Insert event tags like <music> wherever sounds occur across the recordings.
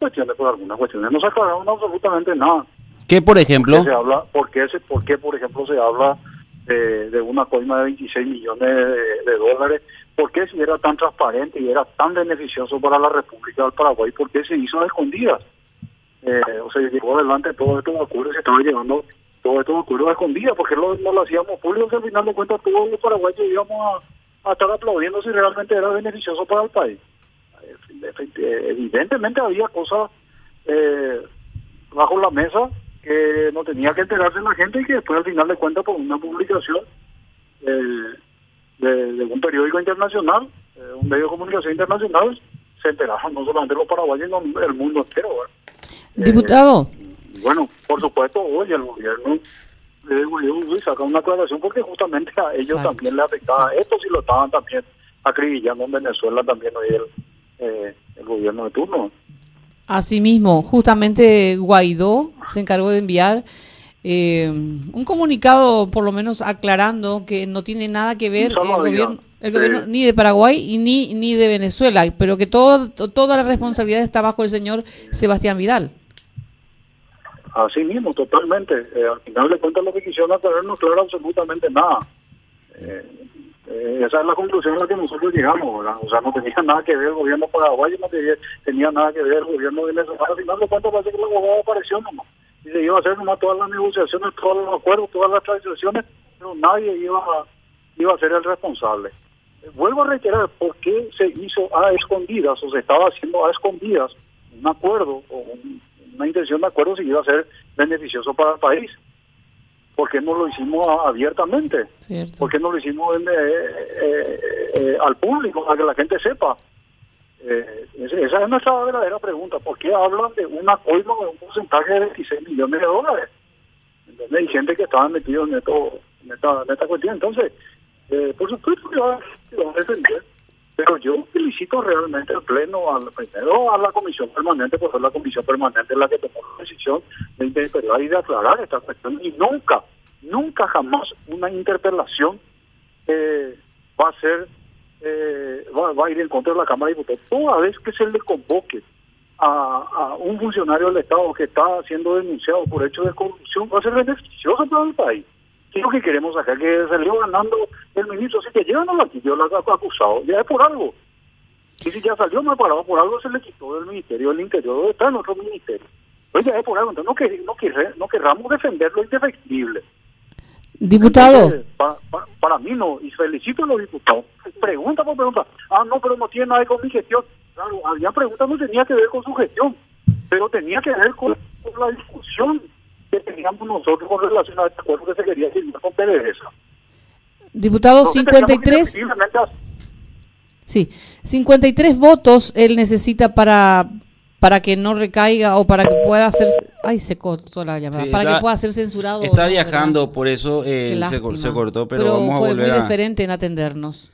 cuestiones, por algunas cuestiones. No se aclararon absolutamente nada. ¿Qué, por ejemplo? ¿Por qué, se habla, por, qué se, por qué, por ejemplo, se habla de, de una coima de 26 millones de, de, dólares? ¿Por qué si era tan transparente y era tan beneficioso para la República del Paraguay? ¿Por qué se hizo a escondidas? Eh, o sea, llegó adelante todos estos acuerdos, se estaban llevando todos estos acuerdos a escondidas, porque no, no lo hacíamos público, que al final de cuentas todos los paraguayos íbamos a, a estar aplaudiendo si realmente era beneficioso para el país. Evidentemente había cosas eh, bajo la mesa que no tenía que enterarse la gente y que después al final de cuentas por una publicación eh, de, de, un periódico internacional, eh, un medio de comunicación internacional, se enteraron no solamente los paraguayos, sino el mundo entero. Diputado. bueno, por supuesto, hoy el gobierno de Guayú saca una aclaración porque justamente a ellos Exacto. también le afectaba esto si lo estaban también acribillando en Venezuela también hoy el, eh, el gobierno de turno. Asimismo, justamente Guaidó se encargó de enviar eh, un comunicado, por lo menos aclarando que no tiene nada que ver el gobierno, el gobierno ni de Paraguay y ni ni de Venezuela, pero que todo, toda la responsabilidad está bajo el señor Sebastián Vidal. Así mismo, totalmente. Eh, al final de cuentas lo que quisieron aclarar no aclara absolutamente nada. Eh, eh, esa es la conclusión a la que nosotros llegamos, ¿verdad? O sea, no tenía <laughs> nada que ver el gobierno paraguayo, no tenía, nada que ver el gobierno venezolano. Al final de cuentas parece que el abogado apareció nomás. Y se iba a hacer nomás todas las negociaciones, todos los acuerdos, todas las transacciones, pero nadie iba a, iba a ser el responsable. Vuelvo a reiterar, ¿por qué se hizo a escondidas o se estaba haciendo a escondidas un acuerdo o un, una intención de acuerdo si iba a ser beneficioso para el país? ¿Por qué no lo hicimos abiertamente? Cierto. ¿Por qué no lo hicimos en, eh, eh, eh, al público, para que la gente sepa? esa es nuestra verdadera pregunta. ¿Por qué hablan de una coima de un porcentaje de 26 millones de dólares? ¿Entendés? Hay gente que estaba metido en, esto, en, esta, en esta cuestión. Entonces, por supuesto que va, va a defender pero yo felicito realmente al Pleno, al, primero a la Comisión Permanente, porque es la Comisión Permanente la que tomó la decisión de interpelar y de aclarar esta cuestión. Y nunca, nunca jamás una interpelación eh, va a ser, eh, va, va, a ir en contra de la Cámara de Diputados. Toda vez que se le convoque a, a un funcionario del Estado que está siendo denunciado por hechos de corrupción, va a ser beneficioso para el país. ¿Qué es lo que queremos acá? Que salió ganando el ministro, así que llegan a la quitó la acusado, ya es por algo. Y si ya salió mal parado por algo, se le quitó del Ministerio del Interior, está en otro ministerio. Pues ya es por algo, entonces no, que, no, querré, no querramos defender lo indefectible. Diputado. Entonces, para mí no, y felicito a los diputados. Pregunta por pregunta. Ah, no, pero no tiene nada que ver con mi gestión. Claro, había preguntas no tenía que ver con su gestión, pero tenía que ver con, con la discusión que teníamos nosotros con relación a este acuerdo que se quería firmar con PDVSA. Diputado, Entonces, 53. Sí, 53 votos él necesita para para que no recaiga o para que pueda ser ay se cortó la llamada sí, para está, que pueda ser censurado está no, viajando ¿verdad? por eso eh, se, se, cortó pero, pero vamos fue a volver muy a... diferente en atendernos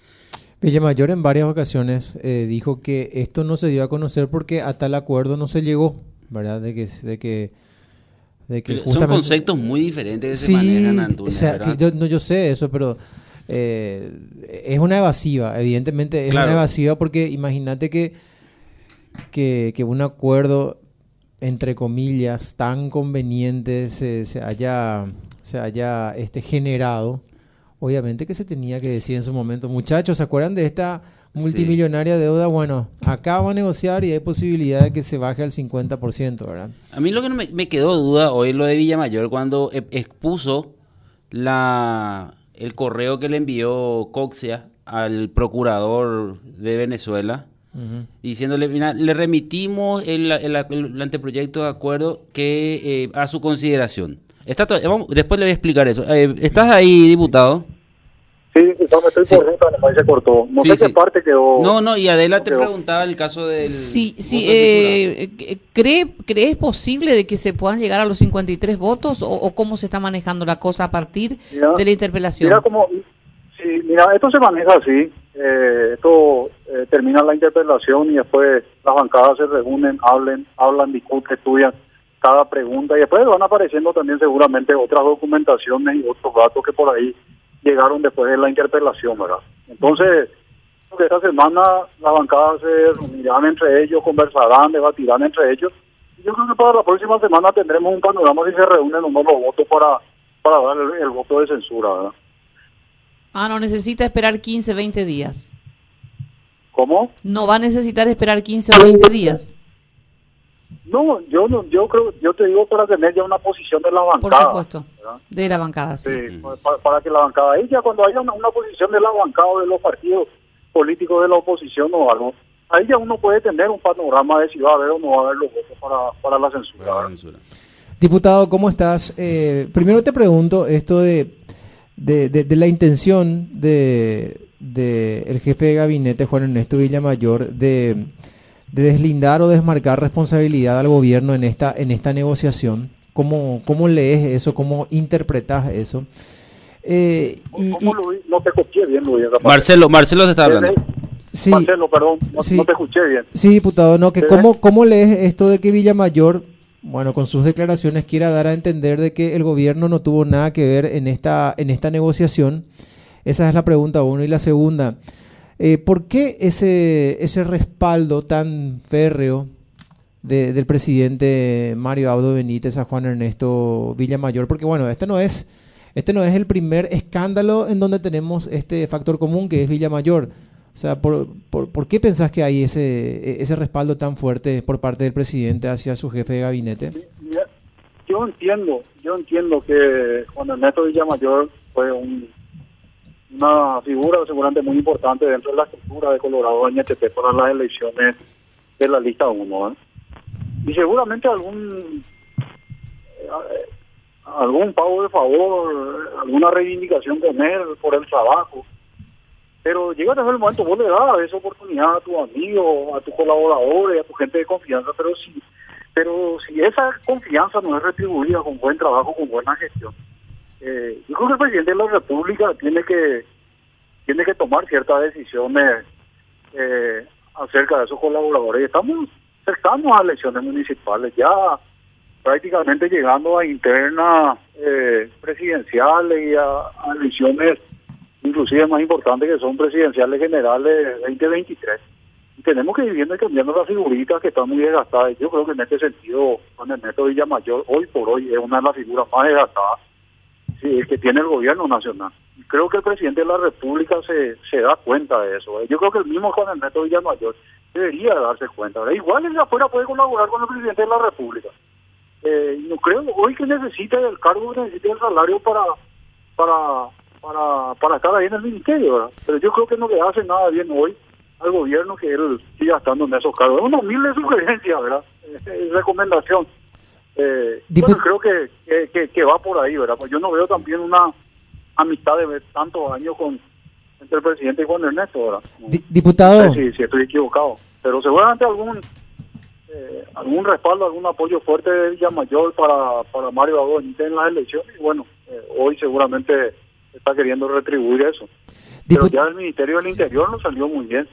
Villamayor en varias ocasiones eh, dijo que esto no se dio a conocer porque a tal acuerdo no se llegó verdad de que de que de que. Son conceptos muy diferentes que se sí, manejan, Antunes, o sea, yo, no, yo sé eso, pero eh, es una evasiva, evidentemente es claro. una evasiva porque imagínate que, que, que, un acuerdo, entre comillas, tan conveniente se, se haya, se haya este, generado. Obviamente que se tenía que decir en su momento, muchachos, ¿se acuerdan de esta multimillonaria sí. deuda, bueno, acá va a negociar y hay posibilidad de que se baje al 50%, ¿verdad? A mí lo que me, me quedó duda hoy lo de Villamayor cuando expuso la el correo que le envió Coxia al procurador de Venezuela uh -huh. diciéndole, mira, le remitimos el, el, el, anteproyecto de acuerdo que eh, a su consideración. Está vamos, después le voy a explicar eso. Eh, ¿Estás ahí, diputado? No, me estoy sí. por ruta, nomás se cortó. No sí, sé sí. qué parte quedó. No, no, y Adela te preguntaba el caso del. Sí, sí. Eh, ¿cree, ¿Crees posible de que se puedan llegar a los 53 votos o, o cómo se está manejando la cosa a partir mira, de la interpelación? Mira, como, sí, mira, esto se maneja así. Eh, esto eh, termina la interpelación y después las bancadas se reúnen, hablen, hablan, discuten, estudian cada pregunta y después van apareciendo también seguramente otras documentaciones y otros datos que por ahí llegaron después de la interpelación, ¿verdad? Entonces, esta semana las bancadas se reunirán entre ellos, conversarán, debatirán entre ellos. Yo creo que para la próxima semana tendremos un panorama si se reúnen o no los votos para, para dar el, voto de censura, ¿verdad? Ah, no necesita esperar 15, 20 días. ¿Cómo? No va a necesitar esperar 15 o 20 días. No, yo no, yo creo, yo te digo para tener ya una posición de la bancada. Por supuesto, de la bancada, sí. para, que la bancada, ella cuando haya una, posición de la bancada o de los partidos políticos de la oposición o algo, ahí ya uno puede tener un panorama de si va a haber o no va a haber los votos para, para la censura. Diputado, ¿cómo estás? Eh, primero te pregunto esto de, de, de, la intención de, de el jefe de gabinete, Juan Ernesto Villamayor, de de deslindar o desmarcar responsabilidad al gobierno en esta, en esta negociación. ¿Cómo, cómo lees eso? ¿Cómo interpretas eso? Eh, y, no te escuché bien, Luis. Marcelo, Marcelo te está hablando. Sí, Marcelo, perdón, no, te escuché bien. Sí, diputado, no, que cómo, cómo lees esto de que Villamayor, bueno, con sus declaraciones quiera dar a entender de que el gobierno no tuvo nada que ver en esta, en esta negociación. Esa es la pregunta uno. Y la segunda, eh, ¿Por qué ese, ese respaldo tan férreo del presidente Mario Abdo Benítez a Juan Ernesto Villamayor? Porque bueno, este no es, este no es el primer escándalo en donde tenemos este factor común que es Villamayor. O sea, ¿por, por, qué pensás que hay ese, ese respaldo tan fuerte por parte del presidente hacia su jefe de gabinete? Yo entiendo, yo entiendo que Juan Ernesto Villamayor fue un una figura seguramente muy importante dentro de la estructura de Colorado NTP para las elecciones de la lista 1. ¿eh? Y seguramente algún eh, algún pago de favor, alguna reivindicación con él por el trabajo. Pero llega desde el momento, vos le das esa oportunidad a tu amigo, a tus colaboradores, a tu gente de confianza, pero si, pero si esa confianza no es retribuida con buen trabajo, con buena gestión, eh, yo creo que el presidente de la República tiene que tiene que tomar ciertas decisiones eh, acerca de sus colaboradores. Estamos cercanos a elecciones municipales, ya prácticamente llegando a internas eh, presidenciales y a, elecciones inclusive más importantes que son presidenciales generales 2023. Y tenemos que ir viendo y cambiando las figuritas que están muy desgastadas. Yo creo que en este sentido, Juan Ernesto Villamayor, hoy por hoy, es una de las figuras más desgastadas que tiene el gobierno nacional. Creo que el presidente de la República se, se da cuenta de eso. Yo creo que el mismo Juan Ernesto Villamayor debería darse cuenta. Igual el afuera puede colaborar con el presidente de la República. Eh, no creo hoy que necesita el cargo, necesita el salario para para para, para estar ahí en el ministerio, ¿verdad? Pero yo creo que no le hace nada bien hoy al gobierno que él siga estando en esos cargos. <laughs> Es una humilde sugerencia, ¿verdad? Recomendación. Eh, bueno, creo que, que, va por ahí, ¿verdad? Pues yo no veo también una amistad de tantos años con entre el presidente y Juan Ernesto, ¿verdad? diputado. sí, sí, estoy equivocado. Pero seguramente algún eh, algún respaldo, algún apoyo fuerte de Villamayor para, para Mario Abonite en las elecciones. Y bueno, eh, hoy seguramente está queriendo retribuir eso. Pero ya el Ministerio del Interior no salió muy bien.